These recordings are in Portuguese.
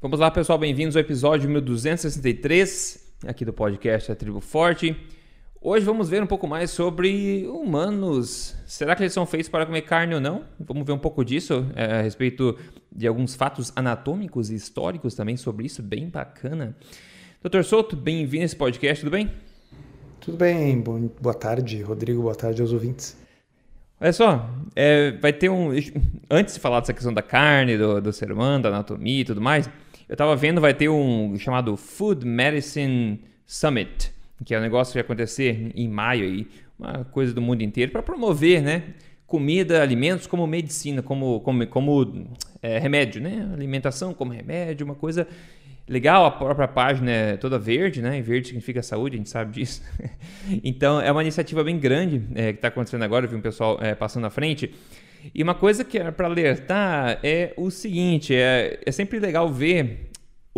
Vamos lá, pessoal, bem-vindos ao episódio 1263 aqui do podcast A Tribo Forte. Hoje vamos ver um pouco mais sobre humanos. Será que eles são feitos para comer carne ou não? Vamos ver um pouco disso é, a respeito de alguns fatos anatômicos e históricos também sobre isso, bem bacana. Doutor Souto, bem-vindo a esse podcast, tudo bem? Tudo bem, boa tarde, Rodrigo, boa tarde aos ouvintes. Olha só, é, vai ter um. Antes de falar dessa questão da carne, do, do ser humano, da anatomia e tudo mais, eu tava vendo, vai ter um chamado Food Medicine Summit, que é um negócio que vai acontecer em maio aí, uma coisa do mundo inteiro, para promover, né? Comida, alimentos como medicina, como, como, como é, remédio, né? Alimentação como remédio, uma coisa legal. A própria página é toda verde, né? E verde significa saúde, a gente sabe disso. então é uma iniciativa bem grande é, que está acontecendo agora, eu vi um pessoal é, passando à frente. E uma coisa que é para alertar é o seguinte: é, é sempre legal ver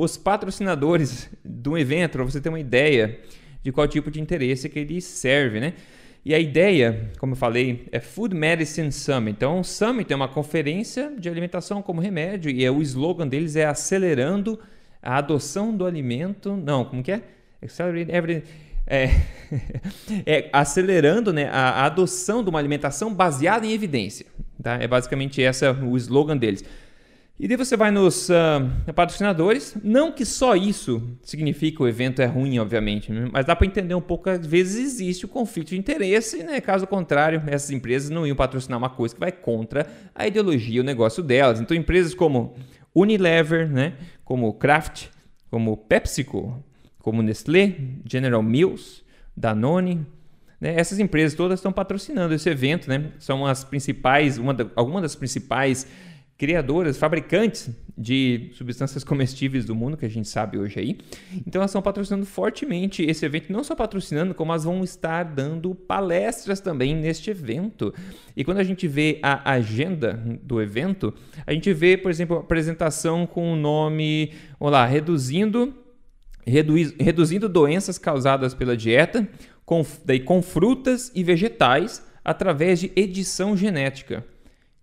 os patrocinadores do evento, para você ter uma ideia de qual tipo de interesse que ele serve, né? E a ideia, como eu falei, é Food Medicine Summit. Então, o Summit é uma conferência de alimentação como remédio e é, o slogan deles é acelerando a adoção do alimento. Não, como que é? Accelerate é, é, acelerando né, a, a, adoção de uma alimentação baseada em evidência. Tá? É basicamente essa o slogan deles. E daí você vai nos uh, patrocinadores. Não que só isso significa o evento é ruim, obviamente, mas dá para entender um pouco. Às vezes existe o conflito de interesse, né? caso contrário, essas empresas não iam patrocinar uma coisa que vai contra a ideologia, o negócio delas. Então, empresas como Unilever, né? como Kraft, como PepsiCo, como Nestlé, General Mills, Danone, né? Essas empresas todas estão patrocinando esse evento, né? São as principais, uma da, algumas das principais criadoras, fabricantes de substâncias comestíveis do mundo, que a gente sabe hoje aí. Então elas estão patrocinando fortemente esse evento, não só patrocinando, como elas vão estar dando palestras também neste evento. E quando a gente vê a agenda do evento, a gente vê, por exemplo, a apresentação com o nome, vamos lá, reduzindo reduzindo doenças causadas pela dieta, com, daí, com frutas e vegetais através de edição genética.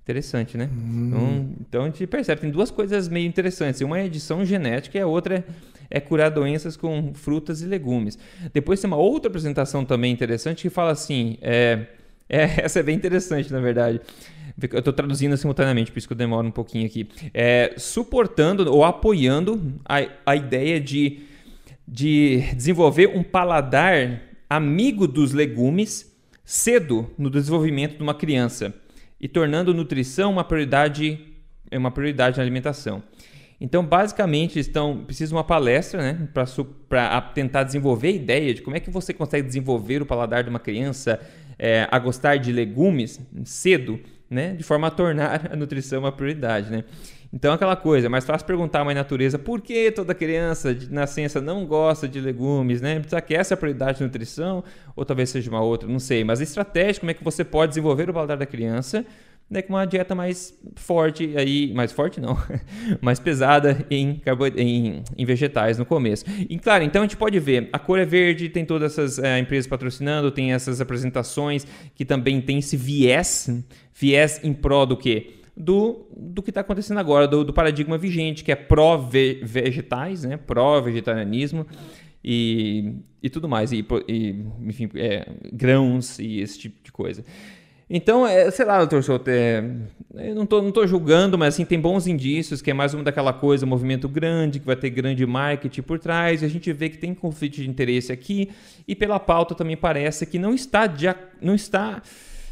Interessante, né? Hum. Então, então, a gente percebe, tem duas coisas meio interessantes. Uma é edição genética e a outra é, é curar doenças com frutas e legumes. Depois tem uma outra apresentação também interessante que fala assim: é, é, essa é bem interessante, na verdade. Eu estou traduzindo simultaneamente, por isso que eu demoro um pouquinho aqui. É, suportando ou apoiando a, a ideia de, de desenvolver um paladar amigo dos legumes cedo no desenvolvimento de uma criança e tornando nutrição uma prioridade, uma prioridade na alimentação. Então, basicamente, estão precisam de uma palestra né, para tentar desenvolver a ideia de como é que você consegue desenvolver o paladar de uma criança é, a gostar de legumes cedo, né, de forma a tornar a nutrição uma prioridade. Né? Então, aquela coisa, é mais fácil perguntar à mãe natureza por que toda criança de nascença não gosta de legumes, né? Será que essa é a prioridade de nutrição? Ou talvez seja uma outra, não sei. Mas a estratégia, como é que você pode desenvolver o paladar da criança né, com uma dieta mais forte, aí, mais forte não, mais pesada em, em, em, vegetais no começo. E claro, então a gente pode ver, a cor é verde, tem todas essas é, empresas patrocinando, tem essas apresentações que também tem esse viés, viés em prol do que? Do, do que está acontecendo agora, do, do, paradigma vigente, que é pró-vegetais, né? pró-vegetarianismo e, e tudo mais, e, e enfim, é, grãos e esse tipo de coisa. Então, é, sei lá, doutor Souto, é, eu não estou não tô julgando, mas assim, tem bons indícios que é mais uma daquela coisa, um movimento grande, que vai ter grande marketing por trás, e a gente vê que tem conflito de interesse aqui, e pela pauta também parece que não está, de, não está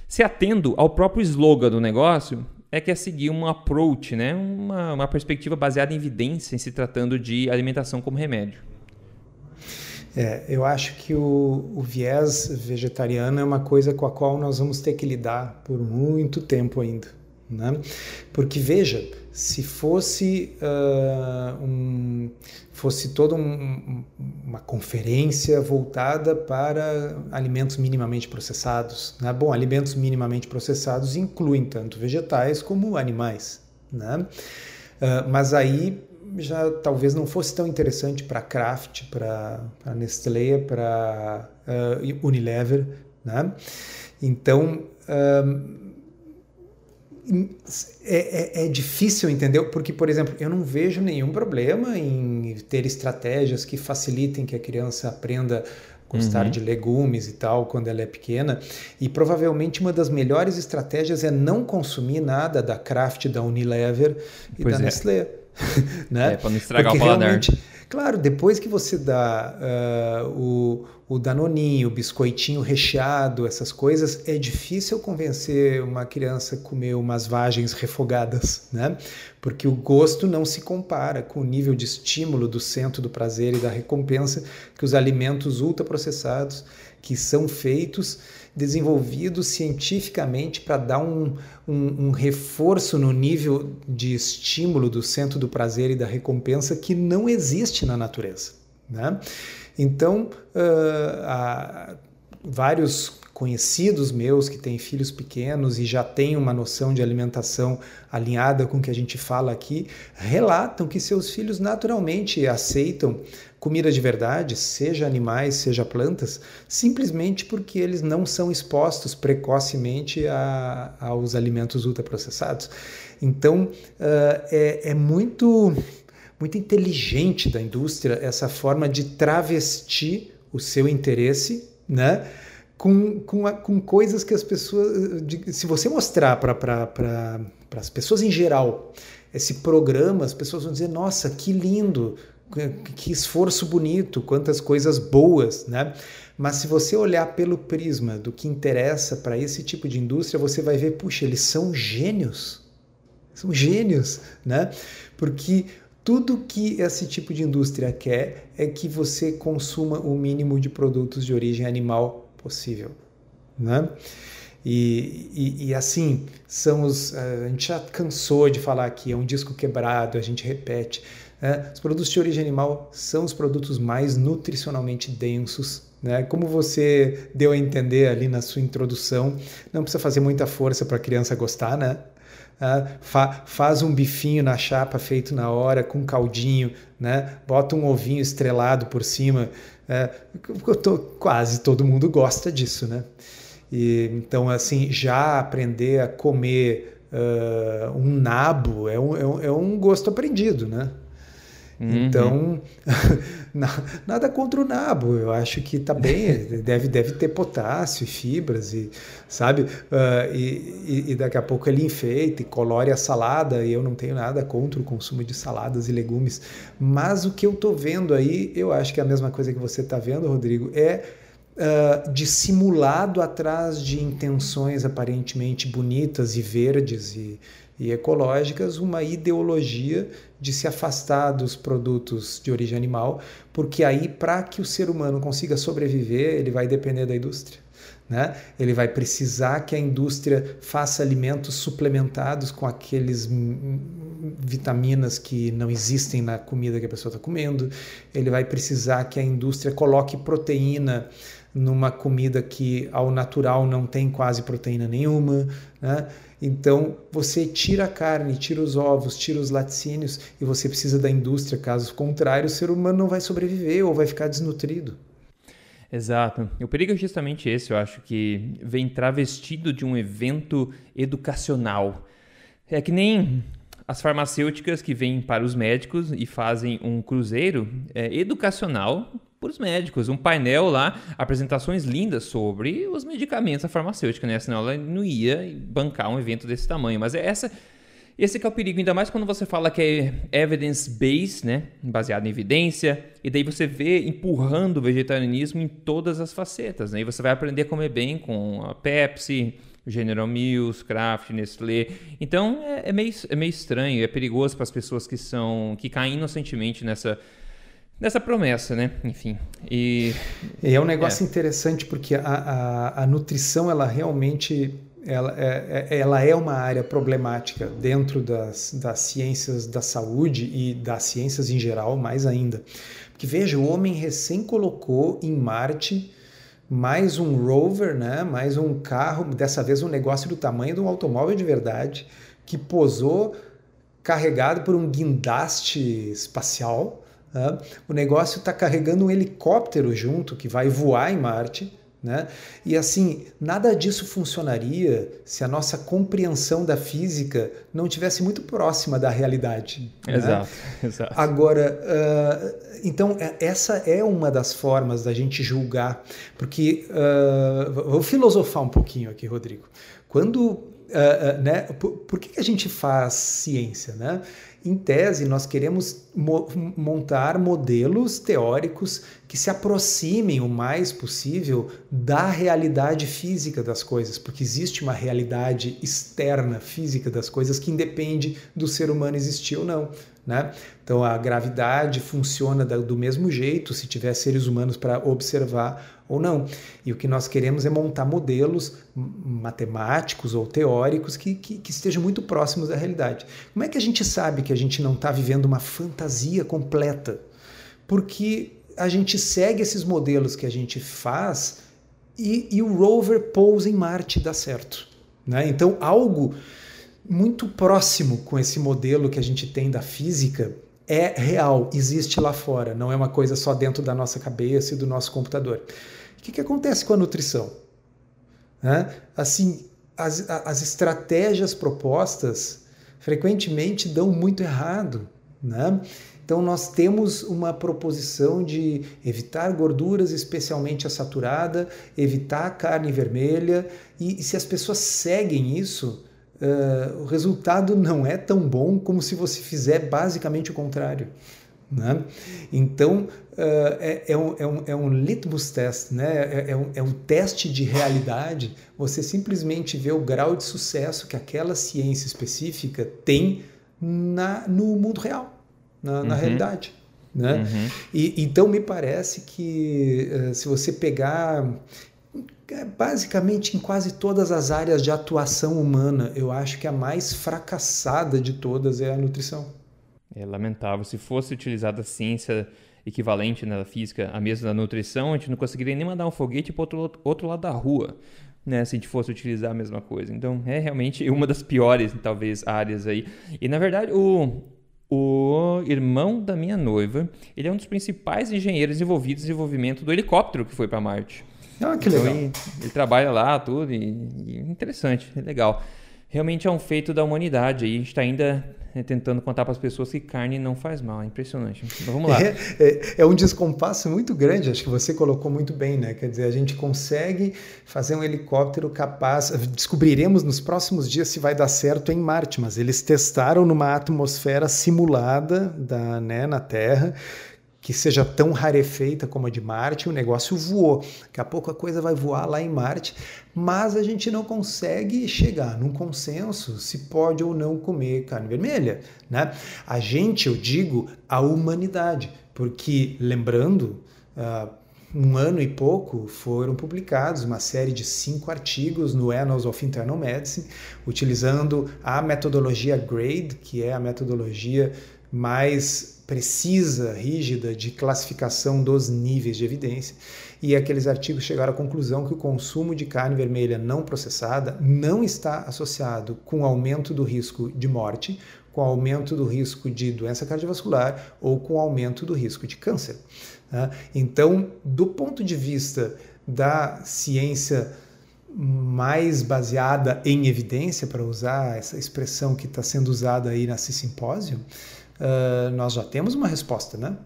se atendo ao próprio slogan do negócio, é que é seguir um approach, né? uma, uma perspectiva baseada em evidência em se tratando de alimentação como remédio. É, eu acho que o, o, viés vegetariano é uma coisa com a qual nós vamos ter que lidar por muito tempo ainda. Né? Porque veja, se fosse, uh, um, fosse toda um, uma conferência voltada para alimentos minimamente processados. Né? Bom, alimentos minimamente processados incluem tanto vegetais como animais. Né? Uh, mas aí já talvez não fosse tão interessante para Kraft, para Nestlé, para uh, Unilever. Né? Então, é, é, é, difícil, entendeu? Porque, por exemplo, eu não vejo nenhum problema em ter estratégias que facilitem que a criança aprenda a gostar uhum. de legumes e tal quando ela é pequena. E provavelmente uma das melhores estratégias é não consumir nada da Kraft, da Unilever e pois da é. Nestlé. né? É, para não estragar Porque o paladar. Claro, depois que você dá uh, o, o danoninho, o biscoitinho recheado, essas coisas, é difícil convencer uma criança a comer umas vagens refogadas, né? Porque o gosto não se compara com o nível de estímulo do centro do prazer e da recompensa que os alimentos ultraprocessados que são feitos desenvolvidos cientificamente para dar um, um, um, reforço no nível de estímulo do centro do prazer e da recompensa que não existe na natureza. Né? Então, uh, vários conhecidos meus que têm filhos pequenos e já têm uma noção de alimentação alinhada com o que a gente fala aqui, relatam que seus filhos naturalmente aceitam comida de verdade, seja animais, seja plantas, simplesmente porque eles não são expostos precocemente a, aos alimentos ultraprocessados. Então, uh, é, é muito, muito inteligente da indústria essa forma de travestir o seu interesse, né? Com, com, a, com coisas que as pessoas. De, se você mostrar para as pessoas em geral esse programa, as pessoas vão dizer: nossa, que lindo, que esforço bonito, quantas coisas boas, né? Mas se você olhar pelo prisma do que interessa para esse tipo de indústria, você vai ver, puxa, eles são gênios. São gênios, né? Porque tudo que esse tipo de indústria quer é que você consuma o mínimo de produtos de origem animal possível, né? E, e, e, assim, são os. A gente já cansou de falar aqui, é um disco quebrado, a gente repete. É, os produtos de origem animal são os produtos mais nutricionalmente densos. Né? Como você deu a entender ali na sua introdução, não precisa fazer muita força para a criança gostar, né? É, fa faz um bifinho na chapa feito na hora, com caldinho, né? bota um ovinho estrelado por cima. É, tô, quase todo mundo gosta disso. Né? E, então, assim, já aprender a comer uh, um nabo é um, é um, é um gosto aprendido. Né? Uhum. Então, nada contra o nabo, eu acho que está bem, deve, deve ter potássio fibras, e, sabe? Uh, e, e, daqui a pouco ele enfeita e colore a salada, e eu não tenho nada contra o consumo de saladas e legumes. Mas o que eu estou vendo aí, eu acho que é a mesma coisa que você está vendo, Rodrigo, é uh, dissimulado atrás de intenções aparentemente bonitas e verdes e e ecológicas uma ideologia de se afastar dos produtos de origem animal, porque aí, para que o ser humano consiga sobreviver, ele vai depender da indústria. Né? Ele vai precisar que a indústria faça alimentos suplementados com aqueles vitaminas que não existem na comida que a pessoa está comendo. Ele vai precisar que a indústria coloque proteína numa comida que ao natural não tem quase proteína nenhuma. Né? Então você tira a carne, tira os ovos, tira os laticínios e você precisa da indústria, caso contrário, o ser humano não vai sobreviver ou vai ficar desnutrido. Exato. O perigo é justamente esse, eu acho, que vem travestido de um evento educacional. É que nem as farmacêuticas que vêm para os médicos e fazem um cruzeiro é, educacional para os médicos. Um painel lá, apresentações lindas sobre os medicamentos da farmacêutica, né? Senão ela não ia bancar um evento desse tamanho. Mas é essa. Esse é o perigo, ainda mais quando você fala que é evidence-based, né? Baseado em evidência, e daí você vê empurrando o vegetarianismo em todas as facetas, né? E você vai aprender a comer bem com a Pepsi, General Mills, Kraft, Nestlé. Então é, é, meio, é meio estranho, é perigoso para as pessoas que são que caem inocentemente nessa dessa promessa, né? Enfim. E, é um negócio é. interessante porque a, a, a, nutrição, ela realmente ela é, é, ela é uma área problemática dentro das, das ciências da saúde e das ciências em geral, mais ainda. Porque veja, o homem recém colocou em Marte mais um rover, né? mais um carro, dessa vez um negócio do tamanho de um automóvel de verdade, que posou carregado por um guindaste espacial, né? O negócio está carregando um helicóptero junto que vai voar em Marte. Né? E assim, nada disso funcionaria se a nossa compreensão da física não tivesse muito próxima da realidade. Né? Exato, exato. Agora, uh, então, é, essa é uma das formas da gente julgar, porque uh, vou filosofar um pouquinho aqui, Rodrigo. Quando Uh, né? Por, por, que a gente faz ciência? Né? Em tese, nós queremos mo montar modelos teóricos que se aproximem o mais possível da realidade física das coisas, porque existe uma realidade externa física das coisas que independe do ser humano existir ou não. Né? Então a gravidade funciona do mesmo jeito se tiver seres humanos para observar ou não. E o que nós queremos é montar modelos matemáticos ou teóricos que, que, que estejam muito próximos da realidade. Como é que a gente sabe que a gente não está vivendo uma fantasia completa? Porque a gente segue esses modelos que a gente faz e, e o rover pousa em Marte e dá certo. Né? Então algo muito próximo com esse modelo que a gente tem da física é real, existe lá fora, não é uma coisa só dentro da nossa cabeça e do nosso computador. O que, que acontece com a nutrição? Né? Assim, as, as estratégias propostas frequentemente dão muito errado. Né? Então, nós temos uma proposição de evitar gorduras, especialmente a saturada, evitar carne vermelha, e, e se as pessoas seguem isso, uh, o resultado não é tão bom como se você fizer basicamente o contrário. Né? Então, uh, é, é, um, é, um, é um litmus test, né? É, é, um, é um teste de realidade. Você simplesmente vê o grau de sucesso que aquela ciência específica tem na, no mundo real, na, uhum. na realidade. Né? Uhum. E, então, me parece que uh, se você pegar basicamente em quase todas as áreas de atuação humana, eu acho que a mais fracassada de todas é a nutrição. É lamentável. Se fosse utilizada a ciência equivalente na física, a mesma da nutrição, a gente não conseguiria nem mandar um foguete para outro, outro lado da rua, né? Se a gente fosse utilizar a mesma coisa. Então, é realmente uma das piores, talvez, áreas aí. E, na verdade, o, o irmão da minha noiva, ele é um dos principais engenheiros envolvidos no desenvolvimento do helicóptero que foi para Marte. Ah, que então, legal. Ele, ele, trabalha lá, tudo, e, e interessante, é legal. Realmente é um feito da humanidade aí. A gente está ainda né, tentando contar para as pessoas que carne não faz mal. É impressionante. Mas vamos lá. É, é, é, um descompasso muito grande, acho que você colocou muito bem, né? Quer dizer, a gente consegue fazer um helicóptero capaz. Descobriremos nos próximos dias se vai dar certo em Marte, mas eles testaram numa atmosfera simulada da, né, na Terra que seja tão rarefeita como a de Marte, o negócio voou. Daqui a pouco a coisa vai voar lá em Marte, mas a gente não consegue chegar num consenso se pode ou não comer carne vermelha. Né? A gente, eu digo, a humanidade, porque lembrando. Uh, um ano e pouco foram publicados uma série de cinco artigos no Annals of Internal Medicine, utilizando a metodologia GRADE, que é a metodologia mais precisa, rígida de classificação dos níveis de evidência, e aqueles artigos chegaram à conclusão que o consumo de carne vermelha não processada não está associado com aumento do risco de morte, com aumento do risco de doença cardiovascular ou com aumento do risco de câncer. Tá? Então, do ponto de vista da ciência mais baseada em evidência, para usar essa expressão que está sendo usada aí nesse simpósio, uh, nós já temos uma resposta, né?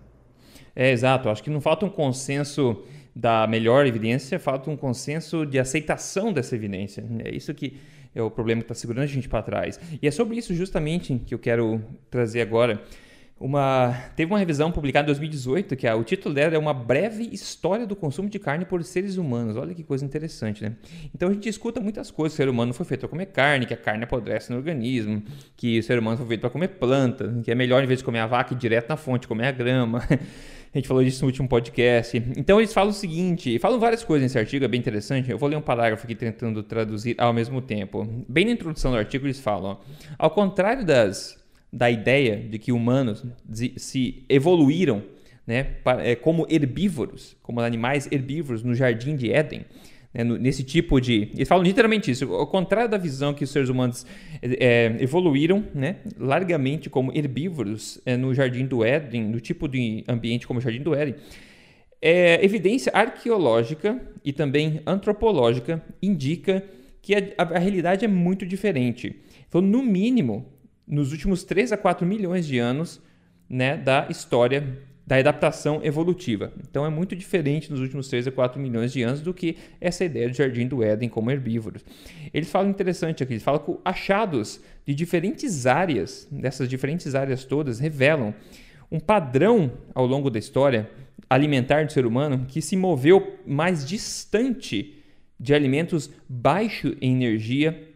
É, exato. Acho que não falta um consenso da melhor evidência, falta um consenso de aceitação dessa evidência. É isso que é o problema que está segurando a gente para trás. E é sobre isso justamente que eu quero trazer agora uma teve uma revisão publicada em 2018 que o título dela é uma breve história do consumo de carne por seres humanos. Olha que coisa interessante, né? Então a gente escuta muitas coisas. O ser humano foi feito para comer carne, que a carne apodrece no organismo, que o ser humano foi feito para comer planta, que é melhor em vez de comer a vaca ir direto na fonte, comer a grama. A gente falou disso no último podcast. Então eles falam o seguinte, falam várias coisas nesse artigo, é bem interessante. Eu vou ler um parágrafo aqui tentando traduzir ao mesmo tempo. Bem na introdução do artigo eles falam, ó, ao contrário das da ideia de que humanos se evoluíram né, é, como herbívoros, como animais herbívoros no jardim de Éden. Né, nesse tipo de. Eles falam literalmente isso, ao contrário da visão que os seres humanos é, evoluíram né, largamente como herbívoros é, no jardim do Éden, no tipo de ambiente como o jardim do Éden. É, evidência arqueológica e também antropológica indica que a, a realidade é muito diferente. Então, no mínimo, nos últimos 3 a 4 milhões de anos né, da história da adaptação evolutiva. Então é muito diferente nos últimos 3 a 4 milhões de anos do que essa ideia do jardim do Éden como herbívoros. Eles falam interessante aqui, eles falam que achados de diferentes áreas, dessas diferentes áreas todas, revelam um padrão ao longo da história alimentar do ser humano que se moveu mais distante de alimentos baixos em energia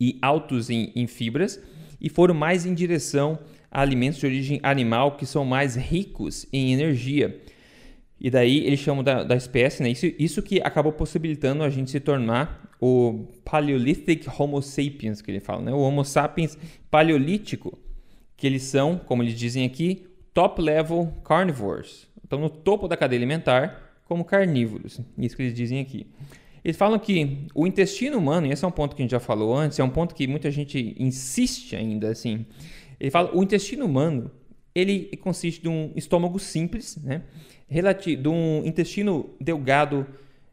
e altos em, em fibras e foram mais em direção a alimentos de origem animal que são mais ricos em energia. E daí eles chamam da, da espécie, né? Isso, isso que acabou possibilitando a gente se tornar o Paleolithic Homo sapiens, que ele fala, né? O Homo sapiens paleolítico, que eles são, como eles dizem aqui, top level carnivores. Então, no topo da cadeia alimentar, como carnívoros. Isso que eles dizem aqui. Eles falam que o intestino humano, e esse é um ponto que a gente já falou antes, é um ponto que muita gente insiste ainda, assim. Ele fala, o intestino humano, ele consiste de um estômago simples, né? Relati de um intestino delgado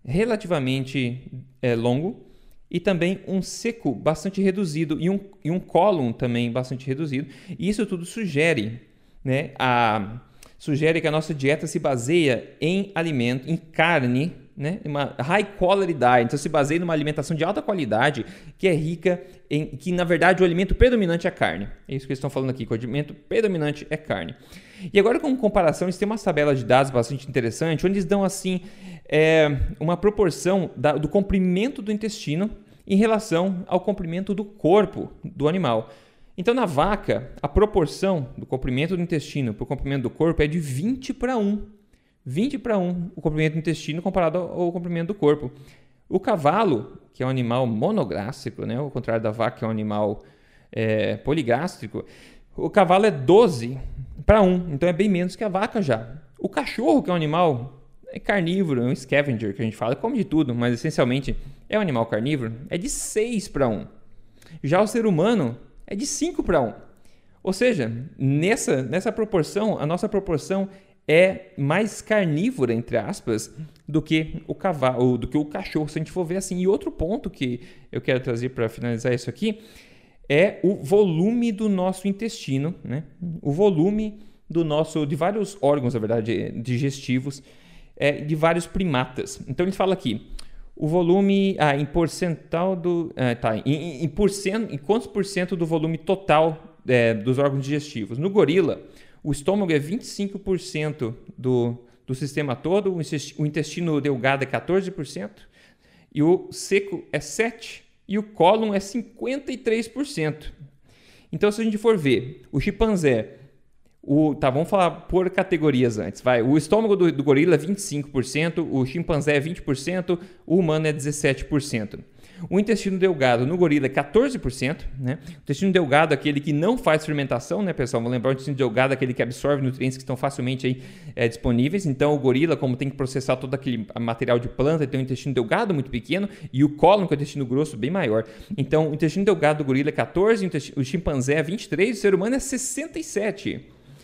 relativamente é, longo e também um seco bastante reduzido e um, e um cólon também bastante reduzido. E isso tudo sugere, né, a, sugere que a nossa dieta se baseia em alimento, em carne, né? uma high quality diet. Então se baseia numa alimentação de alta qualidade que é rica em que na verdade o alimento predominante é carne. É isso que eles estão falando aqui, que o alimento predominante é carne. E agora com comparação, eles têm uma tabela de dados bastante interessante, onde eles dão assim é, uma proporção da, do comprimento do intestino em relação ao comprimento do corpo do animal. Então, na vaca, a proporção do comprimento do intestino para o comprimento do corpo é de 20 para 1. 20 para 1 o comprimento do intestino comparado ao comprimento do corpo. O cavalo, que é um animal monogástrico, né? ao contrário da vaca, que é um animal é, poligástrico, o cavalo é 12 para 1, então é bem menos que a vaca já. O cachorro, que é um animal é carnívoro, é um scavenger que a gente fala, come de tudo, mas essencialmente é um animal carnívoro, é de 6 para 1. Já o ser humano é de 5 para 1. Ou seja, nessa, nessa proporção, a nossa proporção é mais carnívora, entre aspas, do que o cavalo, do que o cachorro, se a gente for ver assim. E outro ponto que eu quero trazer para finalizar isso aqui é o volume do nosso intestino, né? O volume do nosso, de vários órgãos, na verdade, digestivos, é, de vários primatas. Então ele fala aqui, o volume ah, em porcentual do. Ah, tá, em, em, porcento, em quantos por cento do volume total é, dos órgãos digestivos? No gorila, o estômago é 25% do, do sistema todo, o intestino delgado é 14%, e o seco é 7%, e o cólon é 53%. Então, se a gente for ver, o chimpanzé o, tá, vamos falar por categorias antes. Vai, o estômago do, do gorila é 25%, o chimpanzé é 20%, o humano é 17%. O intestino delgado no gorila é 14%, né? O intestino delgado é aquele que não faz fermentação, né, pessoal? Vamos lembrar o intestino delgado é aquele que absorve nutrientes que estão facilmente aí, é, disponíveis. Então, o gorila, como tem que processar todo aquele material de planta, tem um intestino delgado muito pequeno e o cólon, que é o intestino grosso, bem maior. Então, o intestino delgado do gorila é 14, o chimpanzé é 23, o ser humano é 67.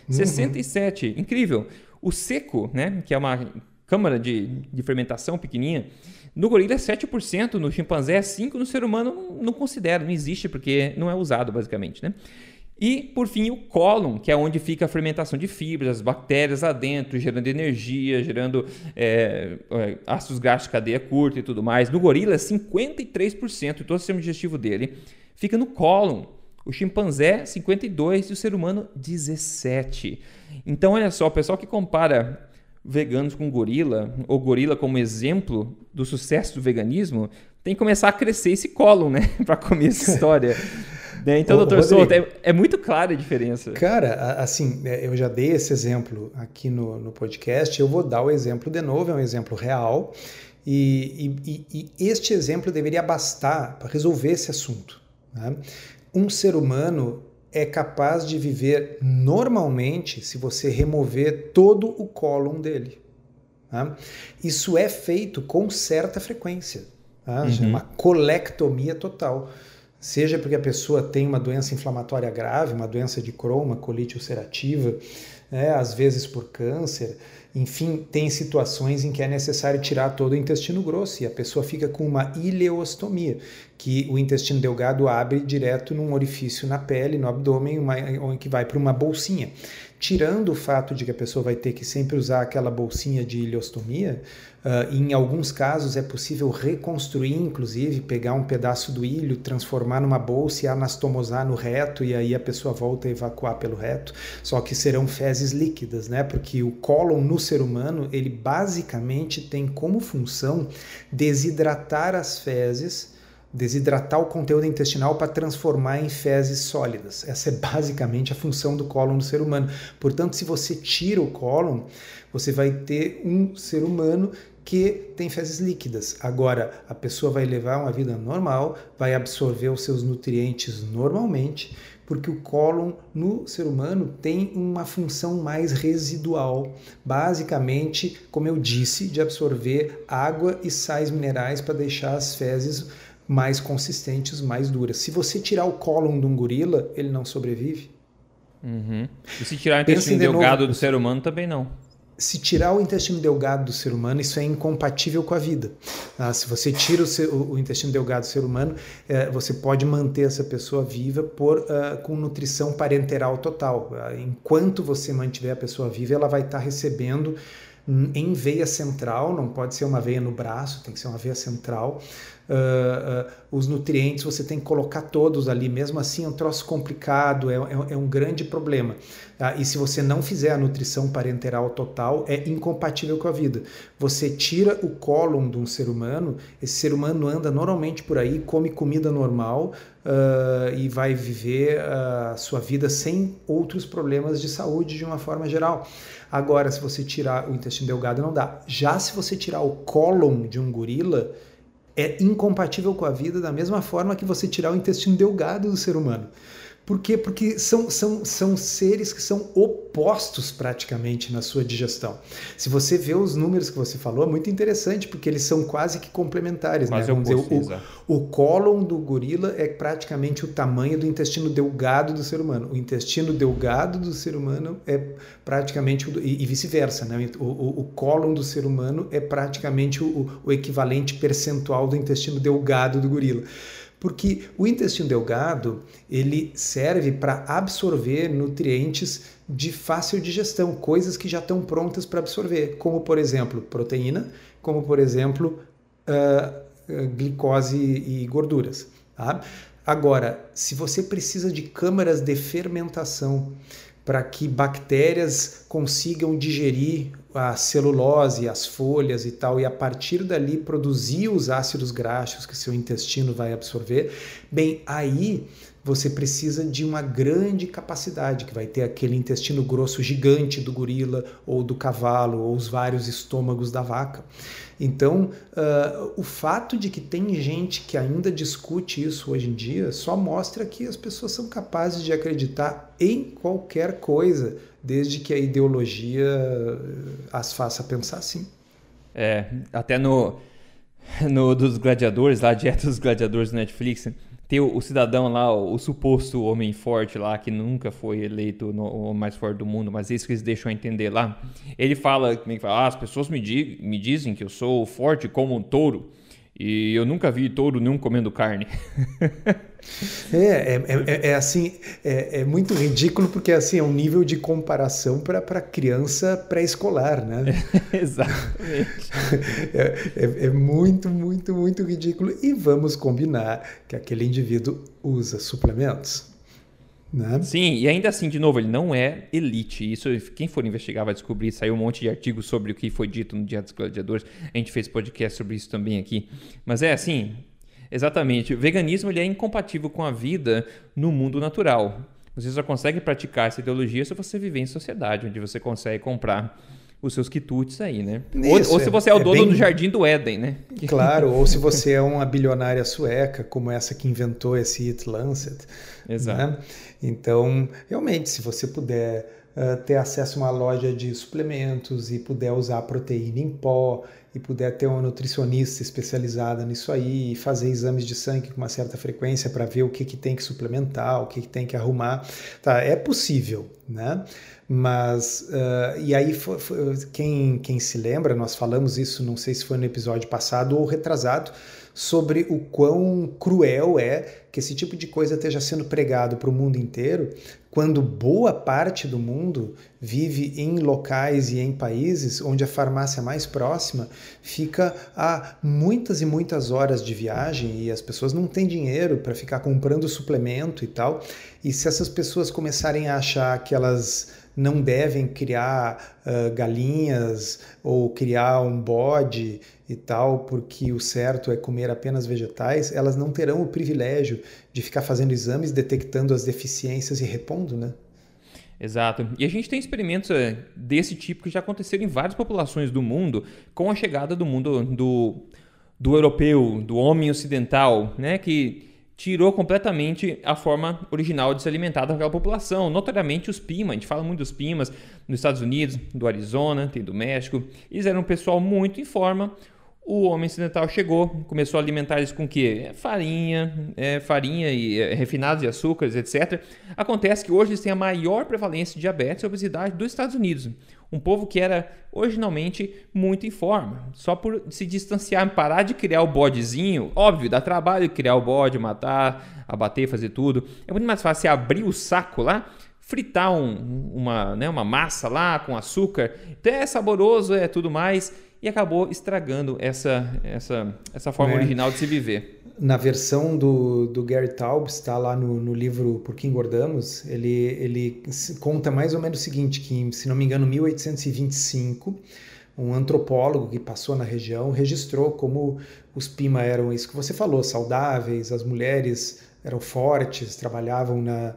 67, uhum. incrível. O seco, né, que é uma câmara de, de fermentação pequenininha, no gorila é 7%, no chimpanzé é 5%, no ser humano não, considera, não existe porque não é usado basicamente, né? E, por fim, o cólon, que é onde fica a fermentação de fibras, as bactérias lá dentro, gerando energia, gerando é, é ácidos graxos de cadeia curta e tudo mais. No gorila, 53% de todo o sistema digestivo dele fica no cólon o chimpanzé 52 e o ser humano 17. Então, olha só, o pessoal que compara veganos com gorila, ou gorila como exemplo do sucesso do veganismo, tem que começar a crescer esse colo, né? para comer essa história. né? Então, Ô, doutor Souto, é, é, muito clara a diferença. Cara, assim, é, eu já dei esse exemplo aqui no, no podcast, eu vou dar o exemplo de novo, é um exemplo real, e, e, e este exemplo deveria bastar para resolver esse assunto. Né? um ser humano é capaz de viver normalmente se você remover todo o cólon dele. Tá? Isso é feito com certa frequência. Tá? Uhum. Uma colectomia total. Seja porque a pessoa tem uma doença inflamatória grave, uma doença de Crohn, uma colite ulcerativa, né? às vezes por câncer. Enfim, tem situações em que é necessário tirar todo o intestino grosso e a pessoa fica com uma ileostomia, que o intestino delgado abre direto num orifício na pele, no abdômen, uma, que vai para uma bolsinha. Tirando o fato de que a pessoa vai ter que sempre usar aquela bolsinha de ileostomia, Uh, em alguns casos é possível reconstruir, inclusive, pegar um pedaço do ilho, transformar numa bolsa e anastomosar no reto, e aí a pessoa volta a evacuar pelo reto. Só que serão fezes líquidas, né? Porque o cólon no ser humano, ele basicamente tem como função desidratar as fezes desidratar o conteúdo intestinal para transformar em fezes sólidas. Essa é basicamente a função do cólon do ser humano. Portanto, se você tira o cólon, você vai ter um ser humano que tem fezes líquidas. Agora, a pessoa vai levar uma vida normal, vai absorver os seus nutrientes normalmente, porque o cólon no ser humano tem uma função mais residual, basicamente, como eu disse, de absorver água e sais minerais para deixar as fezes mais consistentes, mais duras. Se você tirar o cólon de um gorila, ele não sobrevive. Uhum. E se tirar o intestino delgado novo, do ser humano, também não se tirar o intestino delgado do ser humano, isso é incompatível com a vida. Ah, se você tira o, seu, o, intestino delgado do ser humano, eh, você pode manter essa pessoa viva por, uh, com nutrição parenteral total. Uh, enquanto você mantiver a pessoa viva, ela vai estar tá recebendo em veia central, não pode ser uma veia no braço, tem que ser uma veia central, uh, uh, os nutrientes você tem que colocar todos ali, mesmo assim é um troço complicado, é, é, é um grande problema. Tá? E se você não fizer a nutrição parenteral total, é incompatível com a vida. Você tira o cólon de um ser humano, esse ser humano anda normalmente por aí, come comida normal uh, e vai viver a sua vida sem outros problemas de saúde de uma forma geral. Agora, se você tirar o intestino delgado, não dá. Já se você tirar o cólon de um gorila, é incompatível com a vida da mesma forma que você tirar o intestino delgado do ser humano. Por quê? Porque são, são, são seres que são opostos praticamente na sua digestão. Se você vê os números que você falou, é muito interessante, porque eles são quase que complementares. Né? Vamos dizer, o, o cólon do gorila é praticamente o tamanho do intestino delgado do ser humano. O intestino delgado do ser humano é praticamente, o, e, e vice-versa. Né? O, o, o cólon do ser humano é praticamente o, o equivalente percentual do intestino delgado do gorila porque o intestino delgado ele serve para absorver nutrientes de fácil digestão, coisas que já estão prontas para absorver, como por exemplo proteína, como por exemplo uh, glicose e gorduras. Tá? Agora, se você precisa de câmaras de fermentação para que bactérias consigam digerir a celulose, as folhas e tal, e a partir dali produzir os ácidos graxos que seu intestino vai absorver, bem, aí você precisa de uma grande capacidade, que vai ter aquele intestino grosso gigante do gorila ou do cavalo, ou os vários estômagos da vaca. Então, uh, o fato de que tem gente que ainda discute isso hoje em dia só mostra que as pessoas são capazes de acreditar em qualquer coisa, desde que a ideologia as faça pensar assim. É, até no, no dos gladiadores, lá, dieta dos gladiadores do Netflix, tem o, o, cidadão lá, o, o, suposto homem forte lá, que nunca foi eleito no, o mais forte do mundo, mas isso que eles deixam entender lá. Ele fala, é que fala, ah, as pessoas me, di me dizem que eu sou forte como um touro. E eu nunca vi touro nenhum comendo carne. É, é, é, é, assim, é, é, muito ridículo porque assim é um nível de comparação para criança pré-escolar, né? Exatamente. É, é, é, muito, muito, muito ridículo. E vamos combinar que aquele indivíduo usa suplementos. Né? Sim, e ainda assim, de novo, ele não é elite. Isso, quem for investigar vai descobrir. Saiu um monte de artigos sobre o que foi dito no Dia dos Gladiadores. A gente fez podcast sobre isso também aqui. Mas é assim, exatamente. O veganismo ele é incompatível com a vida no mundo natural. Você só consegue praticar essa ideologia se você viver em sociedade, onde você consegue comprar os seus quitutes aí, né? Isso, ou, ou, se você é, é o dono bem... do Jardim do Éden, né? Claro, ou se você é uma bilionária sueca, como essa que inventou esse It Lancet. Exato. Né? Então, realmente, se você puder uh, ter acesso a uma loja de suplementos e puder usar proteína em pó e puder ter uma nutricionista especializada nisso aí e fazer exames de sangue com uma certa frequência para ver o que, que tem que suplementar, o que, que tem que arrumar, tá? É possível, né? Mas, uh, e aí, quem, quem se lembra, nós falamos isso, não sei se foi no episódio passado ou retrasado, sobre o quão cruel é que esse tipo de coisa esteja sendo pregado para o mundo inteiro, quando boa parte do mundo vive em locais e em países onde a farmácia mais próxima fica a muitas e muitas horas de viagem e as pessoas não têm dinheiro para ficar comprando suplemento e tal. E se essas pessoas começarem a achar que elas não devem criar uh, galinhas ou criar um bode e tal, porque o certo é comer apenas vegetais, elas não terão o privilégio de ficar fazendo exames, detectando as deficiências e repondo, né? Exato. E a gente tem experimentos desse tipo que já aconteceram em várias populações do mundo com a chegada do mundo do, do europeu, do homem ocidental, né? Que tirou completamente a forma original de se alimentar daquela população. Notoriamente os Pima, a gente fala muito dos Pimas nos Estados Unidos, do Arizona, tem do México. Eles eram um pessoal muito em forma. O homem ocidental chegou, começou a alimentar eles com o quê? É farinha, é, farinha e é, refinados de açúcares, etc. Acontece que hoje eles têm a maior prevalência de diabetes e obesidade dos Estados Unidos. Um povo que era originalmente muito em forma. Só por se distanciar, parar de criar o bodezinho, óbvio, dá trabalho criar o bode, matar, abater, fazer tudo. É muito mais fácil abrir o saco lá, fritar um, uma, né, uma massa lá com açúcar. Então é saboroso, é tudo mais. E acabou estragando essa, essa, essa forma é. original de se viver na versão do, do Gary Taubes, está lá no, no, livro Por que Engordamos, ele, ele conta mais ou menos o seguinte, que se não me engano, 1825, um antropólogo que passou na região registrou como os Pima eram isso que você falou, saudáveis, as mulheres eram fortes, trabalhavam na,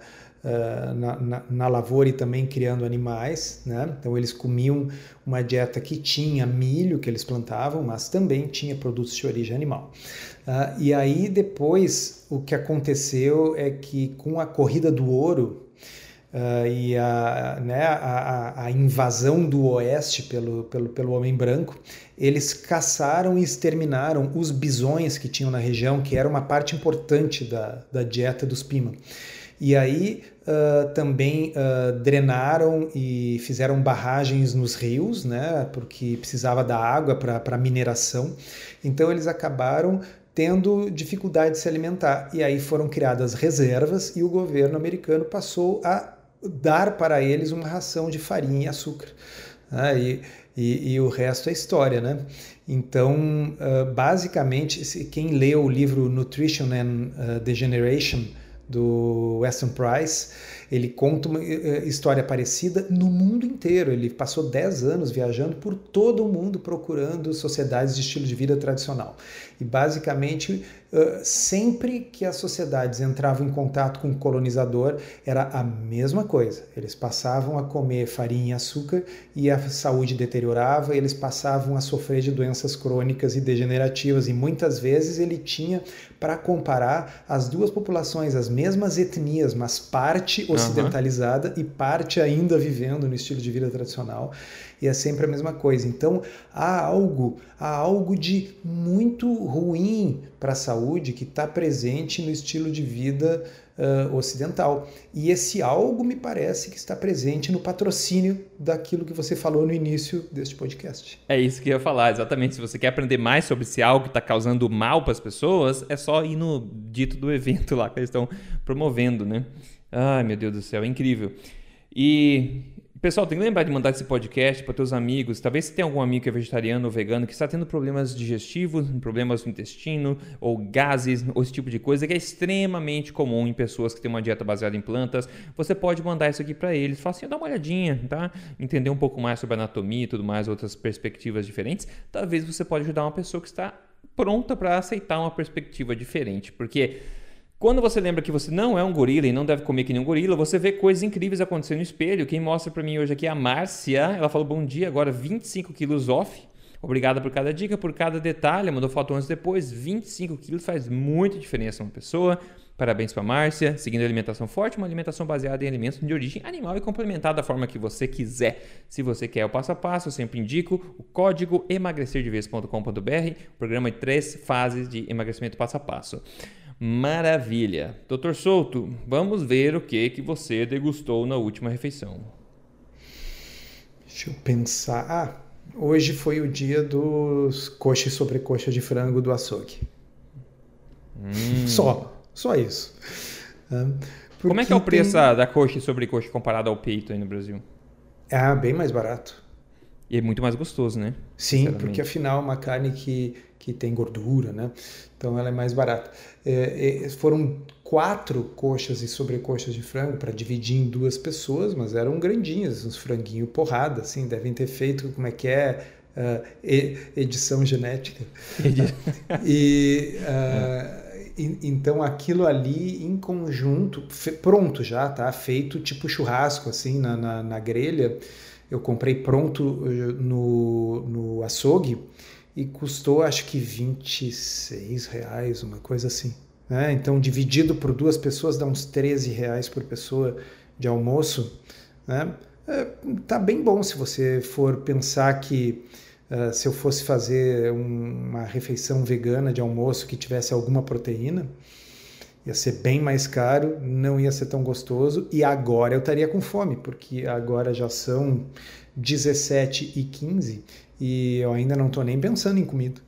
na, na, na, lavoura e também criando animais, né? Então eles comiam uma dieta que tinha milho que eles plantavam, mas também tinha produtos de origem animal. Uh, e aí depois o que aconteceu é que com a corrida do ouro uh, e a, né, a, a, invasão do oeste pelo, pelo, pelo homem branco, eles caçaram e exterminaram os bisões que tinham na região, que era uma parte importante da, da dieta dos Pima. E aí uh, também uh, drenaram e fizeram barragens nos rios, né, porque precisava da água para mineração. Então eles acabaram tendo dificuldade de se alimentar. E aí foram criadas reservas e o governo americano passou a dar para eles uma ração de farinha e açúcar. Ah, e, e, e, o resto é história, né? Então, uh, basicamente, quem leu o livro Nutrition and Degeneration do Weston Price, ele conta uma eh, história parecida no mundo inteiro. Ele passou 10 anos viajando por todo o mundo procurando sociedades de estilo de vida tradicional. E basicamente sempre que as sociedades entravam em contato com o colonizador, era a mesma coisa. Eles passavam a comer farinha e açúcar e a saúde deteriorava, eles passavam a sofrer de doenças crônicas e degenerativas, e muitas vezes ele tinha para comparar as duas populações, as mesmas etnias, mas parte ocidentalizada uhum. e parte ainda vivendo no estilo de vida tradicional e é sempre a mesma coisa. Então há algo, há algo de muito ruim para a saúde que está presente no estilo de vida uh, ocidental. E esse algo me parece que está presente no patrocínio daquilo que você falou no início deste podcast. É isso que eu ia falar, exatamente. Se você quer aprender mais sobre esse algo que está causando mal para as pessoas, é só ir no dito do evento lá que eles estão promovendo, né? Ai, meu Deus do céu, é incrível. E Pessoal, tem que lembrar de mandar esse podcast para teus amigos. Talvez se tem algum amigo que é vegetariano ou vegano que está tendo problemas digestivos, problemas no intestino, ou gases, ou esse tipo de coisa que é extremamente comum em pessoas que têm uma dieta baseada em plantas. Você pode mandar isso aqui para eles. Fala assim, dá uma olhadinha, tá? Entender um pouco mais sobre anatomia e tudo mais, outras perspectivas diferentes. Talvez você pode ajudar uma pessoa que está pronta para aceitar uma perspectiva diferente, porque quando você lembra que você não é um gorila e não deve comer que nem um gorila, você vê coisas incríveis acontecendo no espelho. Quem mostra para mim hoje aqui é a Márcia. Ela falou bom dia, agora 25 quilos off. Obrigada por cada dica, por cada detalhe. Mandou foto antes e depois. 25 quilos faz muita diferença uma pessoa. Parabéns para Márcia. Seguindo a alimentação forte, uma alimentação baseada em alimentos de origem animal e complementar da forma que você quiser. Se você quer o passo a passo, eu sempre indico o código emagrecerdeves.com.br, programa de três fases de emagrecimento passo a passo. Maravilha. Doutor Souto, vamos ver o que, que você degustou na última refeição. Deixa eu pensar. Ah, hoje foi o dia dos coxa e sobrecoxa de frango do açougue. Hum. Só, só isso. Porque Como é que é o preço tem... da coxa e sobrecoxa comparado ao peito aí no Brasil? É bem mais barato. E é muito mais gostoso, né? Sim, porque afinal é uma carne que, que tem gordura, né? Então ela é mais barata. É, é, foram quatro coxas e sobrecoxas de frango para dividir em duas pessoas, mas eram grandinhas, uns franguinho porrada, assim, devem ter feito, como é que é, uh, edição genética. e... Uh, então aquilo ali em conjunto, pronto já, tá? Feito tipo churrasco assim na, na, na grelha. Eu comprei pronto eh, no, no açougue e custou acho que 26 reais, uma coisa assim. Né? Então dividido por duas pessoas dá uns 13 reais por pessoa de almoço. Né? É, tá bem bom se você for pensar que Uh, se eu fosse fazer um, uma refeição vegana de almoço que tivesse alguma proteína, ia ser bem mais caro, não ia ser tão gostoso e agora eu estaria com fome, porque agora já são 17 e 15 e eu ainda não estou nem pensando em comida.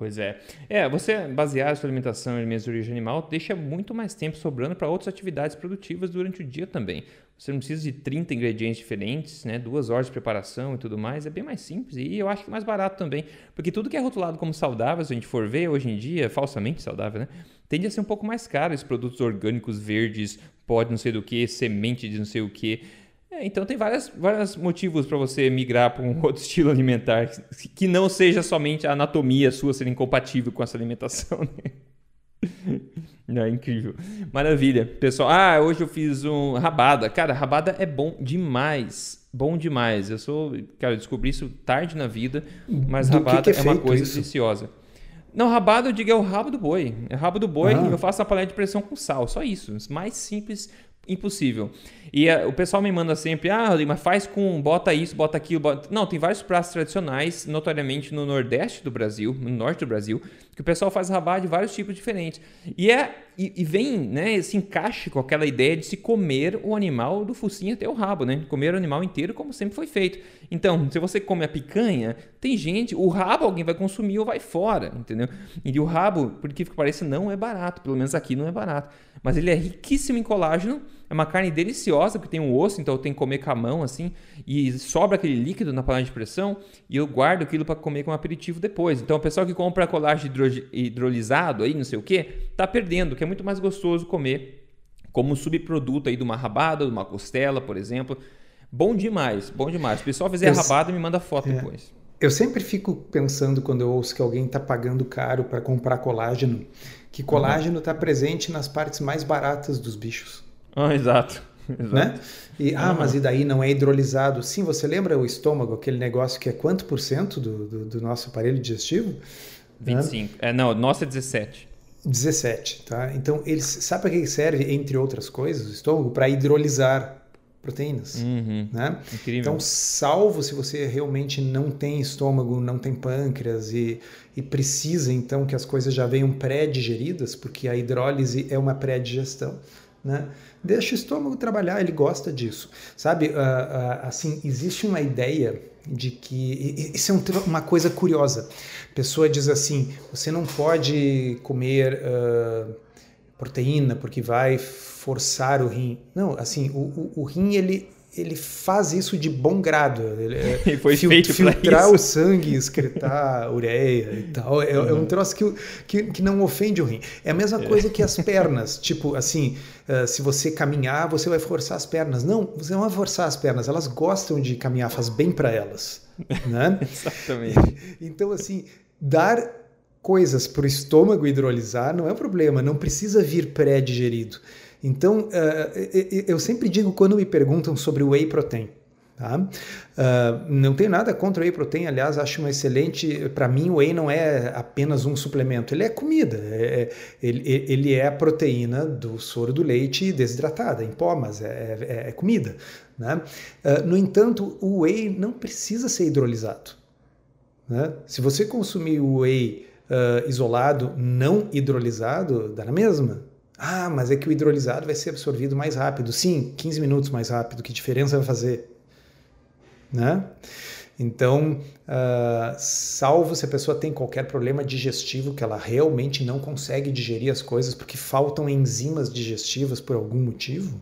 Pois é. É, você basear a sua alimentação em alimentos de origem animal deixa muito mais tempo sobrando para outras atividades produtivas durante o dia também. Você não precisa de 30 ingredientes diferentes, né? duas horas de preparação e tudo mais. É bem mais simples e eu acho que mais barato também. Porque tudo que é rotulado como saudável, se a gente for ver hoje em dia, falsamente saudável, né? Tende a ser um pouco mais caro. Esses produtos orgânicos verdes, pode não sei do que, semente de não sei o que. É, então tem vários vários motivos para você migrar para um outro estilo alimentar que não seja somente a anatomia sua ser incompatível com essa alimentação. Né? Não, é incrível. Maravilha. Pessoal, ah, hoje eu fiz um rabada. Cara, rabada é bom demais. Bom demais. Eu sou, cara, eu descobri isso tarde na vida, mas do rabada que que é, é uma coisa isso? deliciosa. Não, rabada eu digo é o rabo do boi. É o rabo do boi ah. e eu faço a panela de pressão com sal. Só isso. Mais simples impossível. E uh, o pessoal me manda sempre, ah, mas faz com, bota isso, bota aquilo, bota... Não, tem vários pratos tradicionais, notoriamente no nordeste do Brasil, no norte do Brasil, que o pessoal faz rabá de vários tipos diferentes. E, é, e, e vem, né, se encaixa com aquela ideia de se comer o animal do focinho até o rabo, né? Comer o animal inteiro como sempre foi feito. Então, se você come a picanha, tem gente, o rabo alguém vai consumir ou vai fora, entendeu? E o rabo, por que pareça, não é barato, pelo menos aqui não é barato. Mas ele é riquíssimo em colágeno, é uma carne deliciosa, porque tem um osso, então eu tenho que comer com a mão, assim, e sobra aquele líquido na panela de pressão, e eu guardo aquilo para comer como aperitivo depois. Então, o pessoal que compra colágeno hidrolisado aí, não sei o que, tá perdendo, que é muito mais gostoso comer como subproduto aí de uma rabada, de uma costela, por exemplo. Bom demais, bom demais. Se o pessoal fizer eu, rabada, me manda foto é, depois. Eu sempre fico pensando quando eu ouço que alguém está pagando caro para comprar colágeno, que colágeno está uhum. presente nas partes mais baratas dos bichos. Ah, exato. exato. Né? E, ah, mas e daí não é hidrolisado? Sim, você lembra o estômago, aquele negócio que é quanto por cento do, do, do nosso aparelho digestivo? 25. Né? É, não, nosso é 17. 17, tá? Então, eles sabe para que serve, entre outras coisas, o estômago? Para hidrolisar proteínas. Uhum. Né? Incrível. Então, salvo se você realmente não tem estômago, não tem pâncreas e, e precisa então que as coisas já venham pré-digeridas, porque a hidrólise é uma pré-digestão. Né? Deixa o estômago trabalhar, ele gosta disso. Sabe, uh, uh, assim, existe uma ideia de que. Isso é um, uma coisa curiosa. A pessoa diz assim: você não pode comer. Uh, proteína porque vai forçar o rim. Não, assim, o, o, o rim ele, ele faz isso de bom grado. Ele, é foi fil, feito filtrar o sangue, excretar ureia e tal. É, uhum. é, um troço que, que, que não ofende o rim. É a mesma é. coisa que as pernas. tipo, assim, uh, se você caminhar, você vai forçar as pernas. Não, você não vai forçar as pernas. Elas gostam de caminhar, faz bem para elas. Né? Exatamente. então, assim, dar coisas para o estômago hidrolisar não é um problema, não precisa vir pré-digerido. Então, uh, eu sempre digo quando me perguntam sobre o whey protein. Tá? Uh, não tenho nada contra o whey protein, aliás, acho um excelente. Para mim, o whey não é apenas um suplemento, ele é comida. É, é ele, ele, é a proteína do soro do leite desidratada, em pó, mas é, é, é comida. Né? Uh, no entanto, o whey não precisa ser hidrolisado. Né? Se você consumir o whey uh, isolado, não hidrolisado, dá na mesma. Ah, mas é que o hidrolisado vai ser absorvido mais rápido. Sim, 15 minutos mais rápido. Que diferença vai fazer? né? Então, uh, salvo se a pessoa tem qualquer problema digestivo, que ela realmente não consegue digerir as coisas porque faltam enzimas digestivas por algum motivo,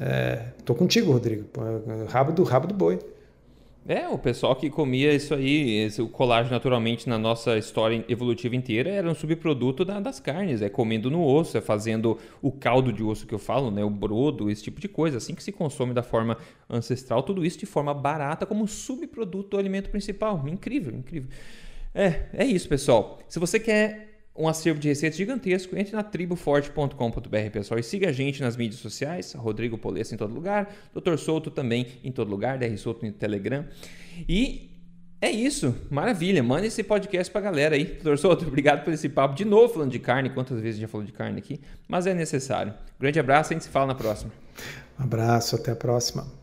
é, tô contigo, Rodrigo. Rabo do rabo do boi. É, o pessoal que comia isso aí, o colágeno naturalmente na nossa história evolutiva inteira era um subproduto da, das carnes, é comendo no osso, é fazendo o caldo de osso que eu falo, né, o brodo, esse tipo de coisa, assim que se consome da forma ancestral, tudo isso de forma barata como subproduto do alimento principal. Incrível, incrível. É, é isso, pessoal. Se você quer um acervo de receitas gigantesco. Entre na triboforte.com.br, pessoal, e siga a gente nas mídias sociais, Rodrigo Polesso em todo lugar, Dr. Souto também em todo lugar, DR Souto no Telegram. E é isso, maravilha. Manda esse podcast pra galera aí. Dr. Souto, obrigado por esse papo. De novo falando de carne, quantas vezes já falou de carne aqui, mas é necessário. Grande abraço, a gente se fala na próxima. Um abraço, até a próxima.